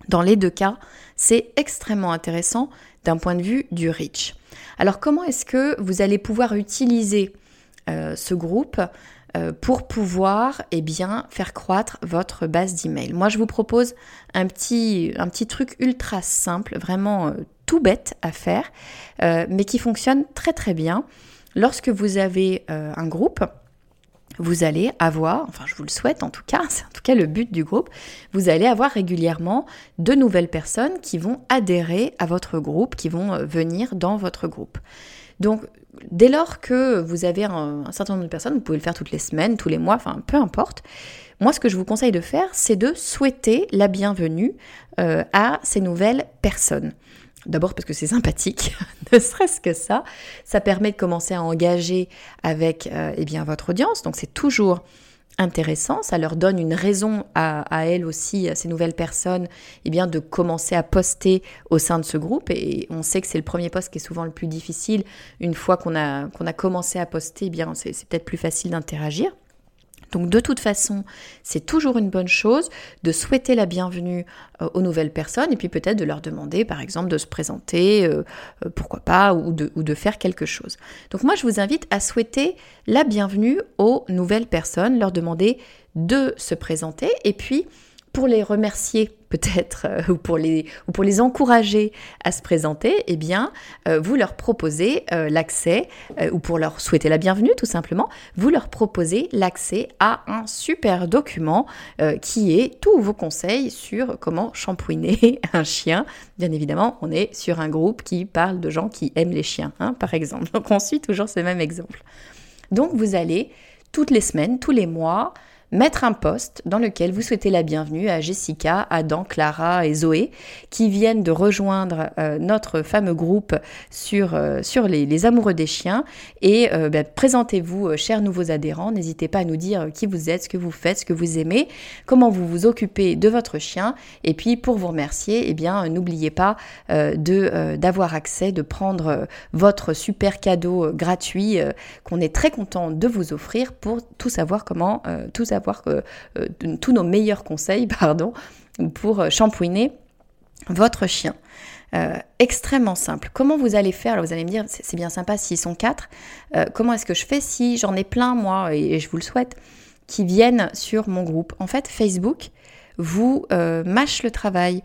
Dans les deux cas, c'est extrêmement intéressant d'un point de vue du reach. Alors comment est-ce que vous allez pouvoir utiliser euh, ce groupe euh, pour pouvoir eh bien, faire croître votre base d'email? Moi, je vous propose un petit, truc ultra simple, vraiment euh, tout bête à faire, mais qui fonctionne très très bien. Lorsque vous avez un groupe, vous allez avoir, enfin je vous le souhaite en tout cas, c'est en tout cas le but du groupe, vous allez avoir régulièrement de nouvelles personnes qui vont adhérer à votre groupe, qui vont euh, venir dans votre groupe. Donc dès lors que vous avez un, certain nombre de personnes, vous pouvez le faire toutes les semaines, tous les mois, enfin peu importe, moi ce que je vous conseille de faire, c'est de souhaiter la bienvenue euh, à ces nouvelles personnes. D'abord parce que c'est sympathique, ne serait-ce que ça. Ça permet de commencer à engager avec euh, eh bien, votre audience. Donc c'est toujours intéressant. Ça leur donne une raison à, elles aussi, à ces nouvelles personnes, eh bien, de commencer à poster au sein de ce groupe. Et on sait que c'est le premier poste qui est souvent le plus difficile. Une fois qu'on a, qu'on a commencé à poster, eh bien, c'est peut-être plus facile d'interagir. Donc de toute façon, c'est toujours une bonne chose de souhaiter la bienvenue euh, aux nouvelles personnes et puis peut-être de leur demander par exemple de se présenter, euh, euh, pourquoi pas, ou de, ou de faire quelque chose. Donc moi je vous invite à souhaiter la bienvenue aux nouvelles personnes, leur demander de se présenter et puis pour les remercier peut-être euh, ou, pour les, encourager à se présenter, eh bien, euh, vous leur proposez euh, l'accès, ou pour leur souhaiter la bienvenue tout simplement, vous leur proposez l'accès à un super document qui est tous vos conseils sur comment shampouiner un chien. Bien évidemment, on est sur un groupe qui parle de gens qui aiment les chiens, hein, par exemple. Donc on suit toujours ce même exemple. Donc vous allez toutes les semaines, tous les mois, mettre un post dans lequel vous souhaitez la bienvenue à Jessica, Adam, Clara et Zoé qui viennent de rejoindre euh, notre fameux groupe sur, euh, sur les, amoureux des chiens. Et euh, ben, présentez-vous, chers nouveaux adhérents. N'hésitez pas à nous dire qui vous êtes, ce que vous faites, ce que vous aimez, comment vous vous occupez de votre chien. Et puis pour vous remercier, eh bien n'oubliez pas d'avoir accès, de prendre votre super cadeau gratuit qu'on est très content de vous offrir pour tout savoir comment tout savoir que euh, tous nos meilleurs conseils, pardon, pour shampouiner votre chien. Euh, extrêmement simple. Comment vous allez faire? Vous allez me dire, c'est bien sympa s'ils sont quatre. Euh, comment est-ce que je fais si j'en ai plein, moi, et, je vous le souhaite, qui viennent sur mon groupe? En fait, Facebook vous euh, mâche le travail.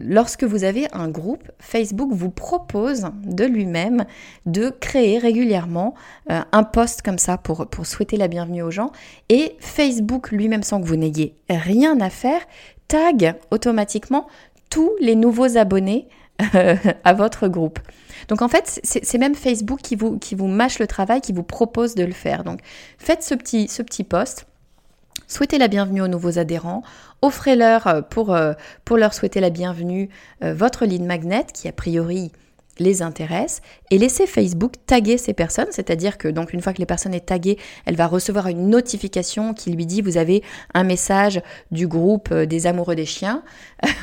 lorsque vous avez un groupe, Facebook vous propose de lui-même de créer régulièrement un post comme ça pour, souhaiter la bienvenue aux gens. Et Facebook lui-même, sans que vous n'ayez rien à faire, tag automatiquement tous les nouveaux abonnés euh, à votre groupe. Donc en fait, c'est même Facebook qui vous, qui mâche le travail, qui vous propose de le faire. Donc faites ce petit, ce petit post. Souhaitez la bienvenue aux nouveaux adhérents, offrez-leur euh, pour, euh, pour leur souhaiter la bienvenue votre lead magnet qui a priori les intéresse. Et laissez Facebook taguer ces personnes, c'est-à-dire que donc une fois que les personnes est taguée, elle va recevoir une notification qui lui dit vous avez un message du groupe euh, des amoureux des chiens.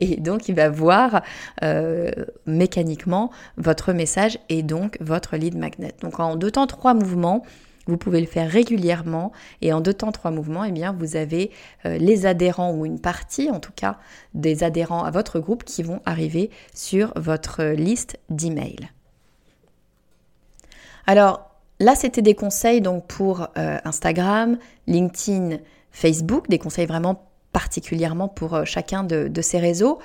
Et donc il va voir euh, mécaniquement votre message et donc votre lead magnet. Donc en deux temps trois mouvements, vous pouvez le faire régulièrement et en deux temps, trois mouvements, eh bien, vous avez euh, les adhérents ou une partie en tout cas des adhérents à votre groupe qui vont arriver sur votre liste d'emails. Alors là, c'était des conseils donc pour euh, Instagram, LinkedIn, Facebook, des conseils vraiment particulièrement pour euh, chacun de, ces réseaux.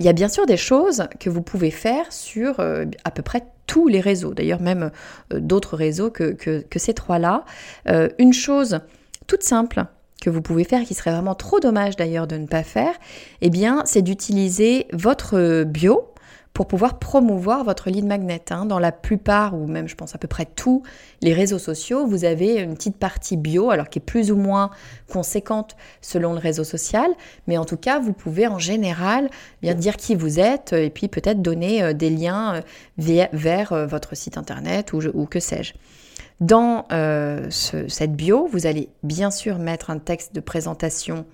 il y a bien sûr des choses que vous pouvez faire sur à peu près tous les réseaux, d'ailleurs même euh, d'autres réseaux que, ces trois-là. Euh, une chose toute simple que vous pouvez faire, qui serait vraiment trop dommage d'ailleurs de ne pas faire, eh bien c'est d'utiliser votre bio pour pouvoir promouvoir votre lead magnet. Hein. Dans la plupart, ou même je pense à peu près tous les réseaux sociaux, vous avez une petite partie bio, alors qui est plus ou moins conséquente selon le réseau social, mais en tout cas, vous pouvez en général bien dire qui vous êtes et puis peut-être donner euh, des liens euh, vers euh, votre site internet ou, ou que sais-je. Dans cette bio, vous allez bien sûr mettre un texte de présentation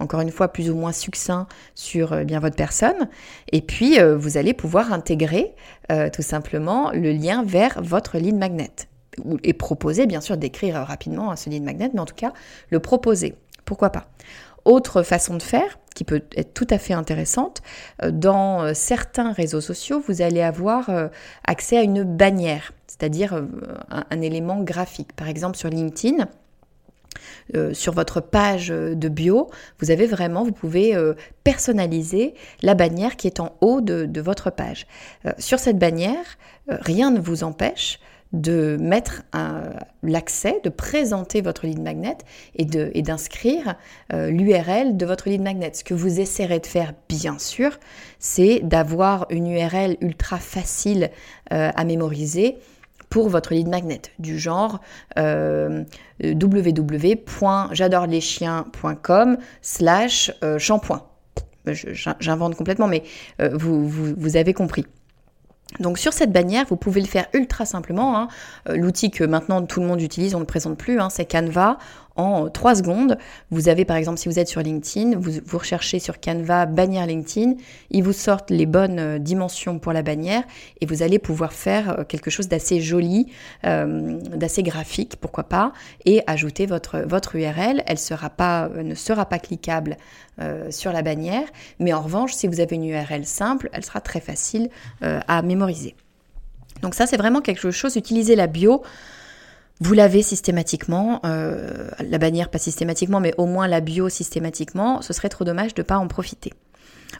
encore une fois plus ou moins succinct sur euh, bien votre personne. Et puis, euh, vous allez pouvoir intégrer euh, tout simplement le lien vers votre lead magnet. Et proposer, bien sûr, d'écrire rapidement ce lead magnet, mais en tout cas, le proposer. Pourquoi pas? Autre façon de faire, qui peut être tout à fait intéressante, dans certains réseaux sociaux, vous allez avoir accès à une bannière, c'est-à-dire un, élément graphique. Par exemple, sur LinkedIn, euh, sur votre page de bio, vous avez vraiment, vous pouvez euh, personnaliser la bannière qui est en haut de, votre page. Euh, sur cette bannière, rien ne vous empêche de mettre l'accès, de présenter votre lead magnet et d'inscrire l'URL de votre lead magnet. Ce que vous essaierez de faire, bien sûr, c'est d'avoir une URL ultra facile à mémoriser pour votre lead magnet, du genre euh, www.j'adoreleschiens.com slash euh, shampoing. J'invente complètement, mais euh, vous, avez compris. Donc sur cette bannière, vous pouvez le faire ultra simplement. Hein. L'outil que maintenant tout le monde utilise, on ne le présente plus, hein, c'est Canva en 3 secondes. Vous avez par exemple, si vous êtes sur LinkedIn, vous, recherchez sur Canva bannière LinkedIn, ils vous sortent les bonnes euh, dimensions pour la bannière et vous allez pouvoir faire euh, quelque chose d'assez joli, euh, d'assez graphique, pourquoi pas, et ajouter votre, votre URL. Elle sera pas, ne sera pas cliquable sur la bannière, mais en revanche, si vous avez une URL simple, elle sera très facile à mémoriser. Donc ça, c'est vraiment quelque chose, utiliser la bio vous l'avez systématiquement, euh, la bannière pas systématiquement, mais au moins la bio systématiquement, ce serait trop dommage de ne pas en profiter.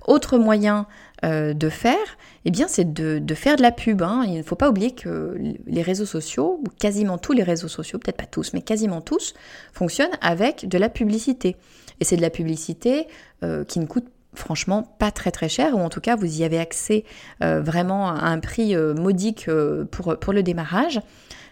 Autre moyen euh, de faire, eh bien, c'est de, faire de la pub. Hein. Il ne faut pas oublier que les réseaux sociaux, ou quasiment tous les réseaux sociaux, peut-être pas tous, mais quasiment tous, fonctionnent avec de la publicité. Et c'est de la publicité euh, qui ne coûte franchement pas très très cher, ou en tout cas vous y avez accès vraiment à un prix modique pour, pour le démarrage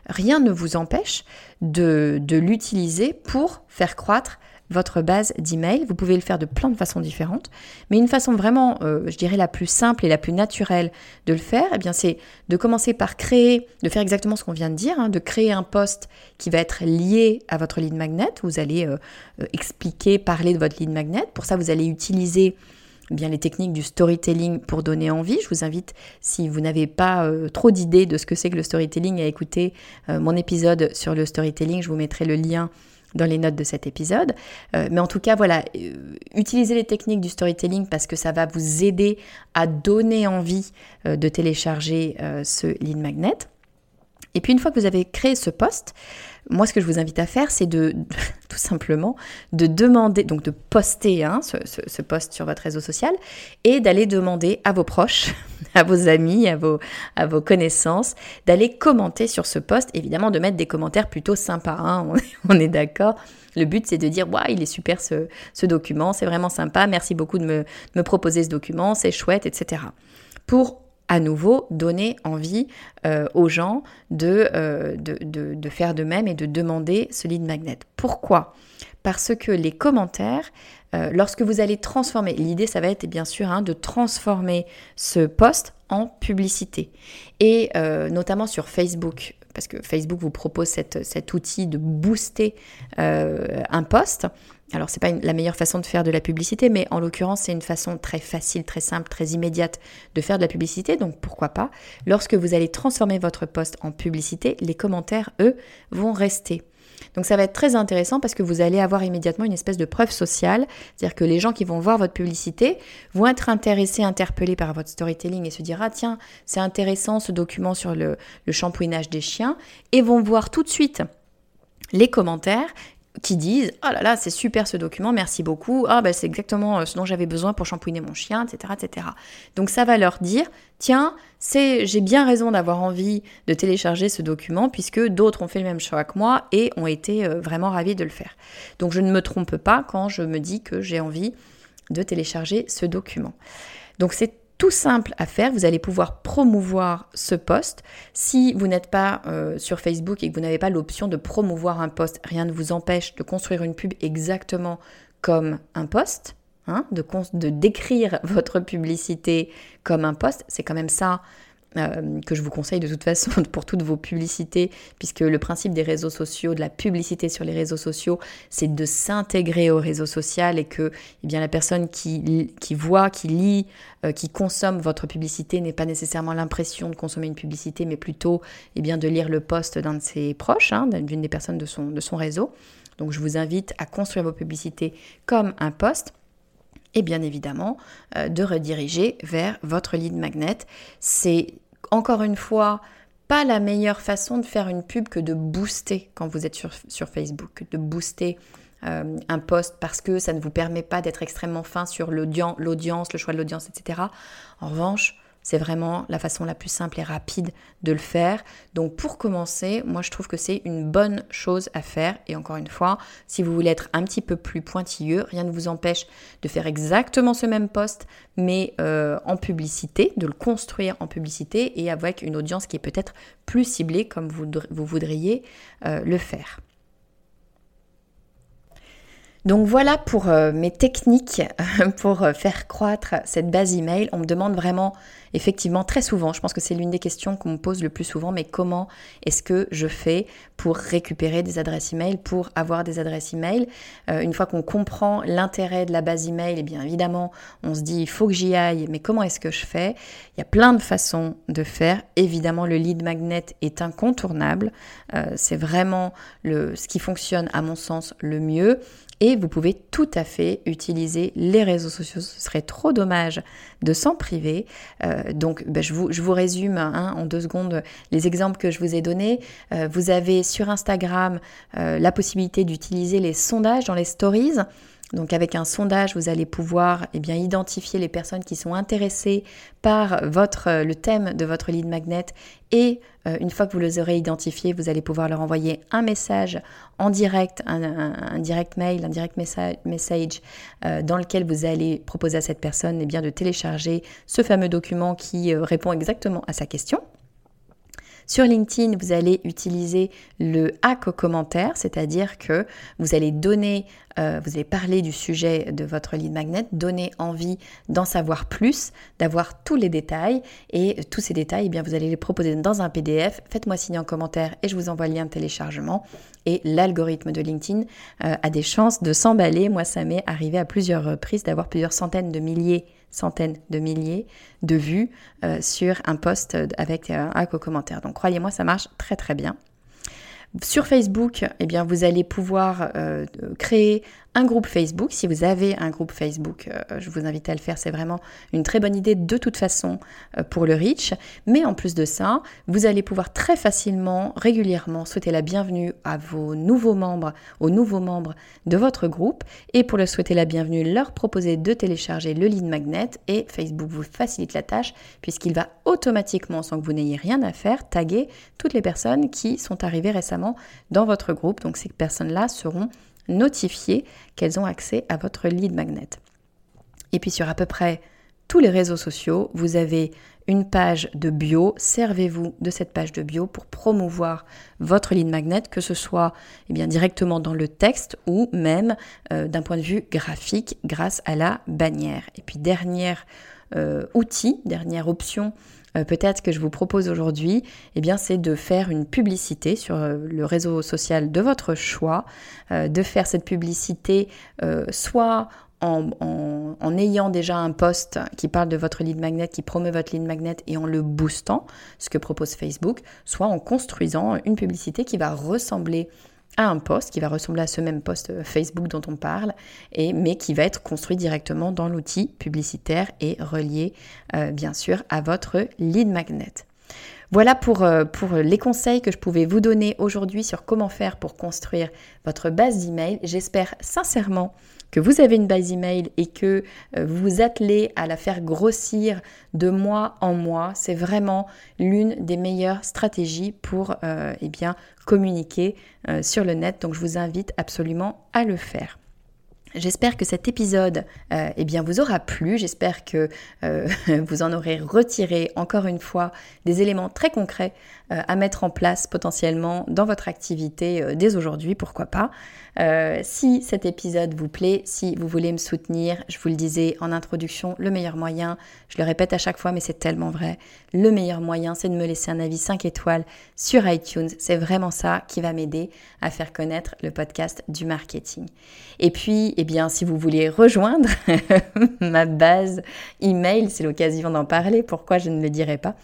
rien ne vous empêche de, l'utiliser pour faire croître votre base d'email. Vous pouvez le faire de plein de façons différentes, mais une façon vraiment, euh, je dirais, la plus simple et la plus naturelle de le faire, eh bien, c'est de commencer par créer, de faire exactement ce qu'on vient de dire, hein, de créer un post qui va être lié à votre lead magnet. Vous allez euh, euh, expliquer, parler de votre lead magnet. Pour ça, vous allez utiliser bien les techniques du storytelling pour donner envie. Je vous invite, si vous n'avez pas euh, trop d'idées de ce que c'est que le storytelling, à écouter euh, mon épisode sur le storytelling. Je vous mettrai le lien dans les notes de cet épisode. Euh, mais en tout cas, voilà, utilisez les techniques du storytelling parce que ça va vous aider à donner envie de télécharger ce lead magnet. Et puis une fois que vous avez créé ce poste, moi ce que je vous invite à faire, c'est de, tout simplement de demander, donc de poster hein, ce, post sur votre réseau social et d'aller demander à vos proches, à vos amis, à vos, connaissances, d'aller commenter sur ce post. Évidemment, de mettre des commentaires plutôt sympas, hein, on, est d'accord. Le but, c'est de dire, waouh, il est super ce, document, c'est vraiment sympa, merci beaucoup de me, de me proposer ce document, c'est chouette, etc. Pour à nouveau donner envie euh, aux gens euh, de, de, faire de même et de demander ce lead magnet. Pourquoi? Parce que les commentaires, euh, lorsque vous allez transformer, l'idée ça va être bien sûr hein, de transformer ce post en publicité. Et notamment sur Facebook, parce que Facebook vous propose cet outil de booster un post. Alors, c'est pas la meilleure façon de faire de la publicité, mais en l'occurrence, c'est une façon très facile, très simple, très immédiate de faire de la publicité. Donc, pourquoi pas Lorsque vous allez transformer votre poste en publicité, les commentaires, eux, vont rester. Donc ça va être très intéressant parce que vous allez avoir immédiatement une espèce de preuve sociale, c'est-à-dire que les gens qui vont voir votre publicité vont être intéressés, interpellés par votre storytelling et se dire ah tiens c'est intéressant ce document sur le, le des chiens et vont voir tout de suite les commentaires qui disent oh là là c'est super ce document merci beaucoup. Ah ben c'est exactement euh, ce dont j'avais besoin pour shampouiner mon chien etc etc donc ça va leur dire tiens c'est j'ai bien raison d'avoir envie de télécharger ce document puisque d'autres ont fait le même choix que moi et ont été euh, vraiment ravis de le faire donc je ne me trompe pas quand je me dis que j'ai envie de télécharger ce document. Donc c'est tout simple à faire. Vous allez pouvoir promouvoir ce post. Si vous n'êtes pas euh, sur Facebook et que vous n'avez pas l'option de promouvoir un post, rien ne vous empêche de construire une pub exactement comme un post. Hein, de, de décrire votre publicité comme un post, c'est quand même ça euh, que je vous conseille de toute façon pour toutes vos publicités, puisque le principe des réseaux sociaux, de la publicité sur les réseaux sociaux, c'est de s'intégrer au réseau social et que eh bien, la personne qui, qui voit, qui lit, euh, qui consomme votre publicité n'ait pas nécessairement l'impression de consommer une publicité, mais plutôt eh bien, de lire le post d'un de ses proches, hein, d'une des personnes de son, réseau. Donc je vous invite à construire vos publicités comme un post et bien évidemment euh, de rediriger vers votre lead magnet. C'est encore une fois pas la meilleure façon de faire une pub que de booster quand vous êtes sur, Facebook, de booster euh, un post parce que ça ne vous permet pas d'être extrêmement fin sur l'audience, le choix de l'audience, etc. En revanche, c'est vraiment la façon la plus simple et rapide de le faire. Donc pour commencer, moi je trouve que c'est une bonne chose à faire. Et encore une fois, si vous voulez être un petit peu plus pointilleux, rien ne vous empêche de faire exactement ce même poste, mais euh, en publicité, de le construire en publicité et avec une audience qui est peut-être plus ciblée comme vous, voudriez euh, le faire. Donc voilà pour euh, mes techniques pour euh, faire croître cette base email. On me demande vraiment, effectivement, très souvent, je pense que c'est l'une des questions qu'on me pose le plus souvent, mais comment est-ce que je fais pour récupérer des adresses email, pour avoir des adresses email? Euh, Une fois qu'on comprend l'intérêt de la base email, et eh bien évidemment, on se dit, il faut que j'y aille, mais comment est-ce que je fais? Il y a plein de façons de faire. Évidemment, le lead magnet est incontournable. c'est vraiment le, ce qui fonctionne, à mon sens, le mieux. Et vous pouvez tout à fait utiliser les réseaux sociaux. Ce serait trop dommage de s'en priver. Euh, donc, ben, je, vous, résume hein, en deux secondes les exemples que je vous ai donnés. Euh, vous avez sur Instagram euh, la possibilité d'utiliser les sondages dans les stories. Donc avec un sondage, vous allez pouvoir eh identifier les personnes qui sont intéressées par euh, le thème de votre lead magnet et euh, une fois que vous les aurez identifiés, vous allez pouvoir leur envoyer un message en direct, un, direct mail, un direct message, euh, dans lequel vous allez proposer à cette personne eh bien, de télécharger ce fameux document qui répond exactement à sa question. Sur LinkedIn, vous allez utiliser le hack au commentaire, c'est-à-dire que vous allez donner, euh, vous allez parler du sujet de votre lead magnet, donner envie d'en savoir plus, d'avoir tous les détails et tous ces détails, eh bien, vous allez les proposer dans un PDF. Faites-moi signer en commentaire et je vous envoie le lien de téléchargement. Et l'algorithme de LinkedIn euh, a des chances de s'emballer. Moi, ça m'est arrivé à plusieurs reprises d'avoir plusieurs centaines de milliers centaines de milliers de vues euh, sur un post avec euh, un co-commentaire. Donc croyez-moi, ça marche très très bien. Sur Facebook, eh bien, vous allez pouvoir euh, créer un groupe Facebook. Si vous avez un groupe Facebook, euh, je vous invite à le faire. C'est vraiment une très bonne idée de toute façon euh, pour le reach. Mais en plus de ça, vous allez pouvoir très facilement, régulièrement souhaiter la bienvenue à vos nouveaux membres, aux nouveaux membres de votre groupe. Et pour leur souhaiter la bienvenue, leur proposer de télécharger le lead magnet et Facebook vous facilite la tâche puisqu'il va automatiquement, sans que vous n'ayez rien à faire, taguer toutes les personnes qui sont arrivées récemment dans votre groupe. Donc ces personnes-là seront notifier qu'elles ont accès à votre lead magnet. Et puis sur à peu près tous les réseaux sociaux, vous avez une page de bio. Servez-vous de cette page de bio pour promouvoir votre lead magnet, que ce soit eh bien, directement dans le texte ou même euh, d'un point de vue graphique grâce à la bannière. Et puis dernier euh, outil, dernière option euh, peut-être que je vous propose aujourd'hui, eh bien, c'est de faire une publicité sur euh, le réseau social de votre choix, euh, de faire cette publicité soit en, en, ayant déjà un post qui parle de votre lead magnet, qui promeut votre lead magnet et en le boostant, ce que propose Facebook, soit en construisant une publicité qui va ressembler à un post qui va ressembler à ce même post euh, Facebook dont on parle, et, mais qui va être construit directement dans l'outil publicitaire et relié euh, bien sûr à votre lead magnet. Voilà pour, euh, pour les conseils que je pouvais vous donner aujourd'hui sur comment faire pour construire votre base d'email. J'espère sincèrement que vous avez une base email et que euh, vous vous attelez à la faire grossir de mois en mois, c'est vraiment l'une des meilleures stratégies pour euh, eh bien, communiquer euh, sur le net. Donc je vous invite absolument à le faire. J'espère que cet épisode eh bien, vous aura plu. J'espère que vous en aurez retiré encore une fois des éléments très concrets à mettre en place potentiellement dans votre activité dès aujourd'hui, pourquoi pas. si cet épisode vous plaît, si vous voulez me soutenir, je vous le disais en introduction, le meilleur moyen, je le répète à chaque fois, mais c'est tellement vrai, le meilleur moyen, c'est de me laisser un avis 5 étoiles sur iTunes. C'est vraiment ça qui va m'aider à faire connaître le podcast du marketing. Et puis, eh bien, si vous voulez rejoindre ma base email, c'est l'occasion d'en parler. Pourquoi je ne le dirai pas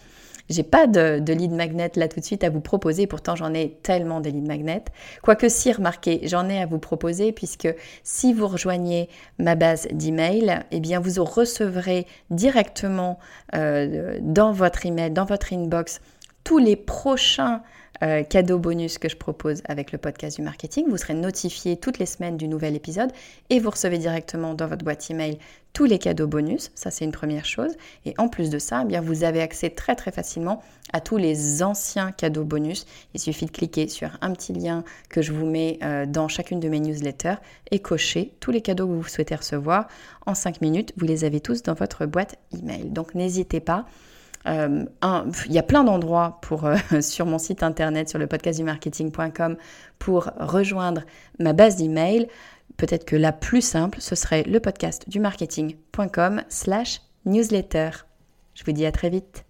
j'ai pas de, lead magnet là tout de suite à vous proposer, pourtant j'en ai tellement de lead magnets. Quoique si, remarquez, j'en ai à vous proposer puisque si vous rejoignez ma base d'email, eh bien vous recevrez directement euh, dans votre email, dans votre inbox, tous les prochains euh, cadeau bonus que je propose avec le podcast du marketing. Vous serez notifié toutes les semaines du nouvel épisode et vous recevez directement dans votre boîte email tous les cadeaux bonus. Ça, c'est une première chose. Et en plus de ça, eh bien, vous avez accès très très facilement à tous les anciens cadeaux bonus. Il suffit de cliquer sur un petit lien que je vous mets euh, dans chacune de mes newsletters et cocher tous les cadeaux que vous souhaitez recevoir. En 5 minutes, vous les avez tous dans votre boîte email. Donc n'hésitez pas. Euh, il y a plein d'endroits pour euh, sur mon site internet, sur le podcastdumarketing.com, pour rejoindre ma base d'email. Peut-être que la plus simple, ce serait le podcastdumarketing.com slash newsletter. Je vous dis à très vite.